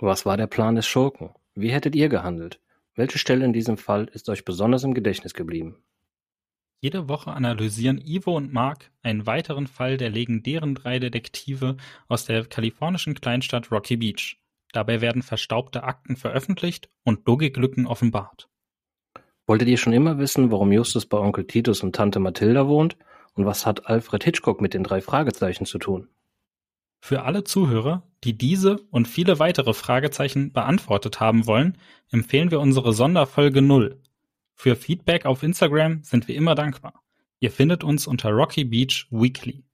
Was war der Plan des Schurken? Wie hättet ihr gehandelt? Welche Stelle in diesem Fall ist euch besonders im Gedächtnis geblieben? Jede Woche analysieren Ivo und Mark einen weiteren Fall der legendären drei Detektive aus der kalifornischen Kleinstadt Rocky Beach. Dabei werden verstaubte Akten veröffentlicht und Logiklücken offenbart. Wolltet ihr schon immer wissen, warum Justus bei Onkel Titus und Tante Mathilda wohnt? Und was hat Alfred Hitchcock mit den drei Fragezeichen zu tun? Für alle Zuhörer, die diese und viele weitere Fragezeichen beantwortet haben wollen, empfehlen wir unsere Sonderfolge Null. Für Feedback auf Instagram sind wir immer dankbar. Ihr findet uns unter Rocky Beach Weekly.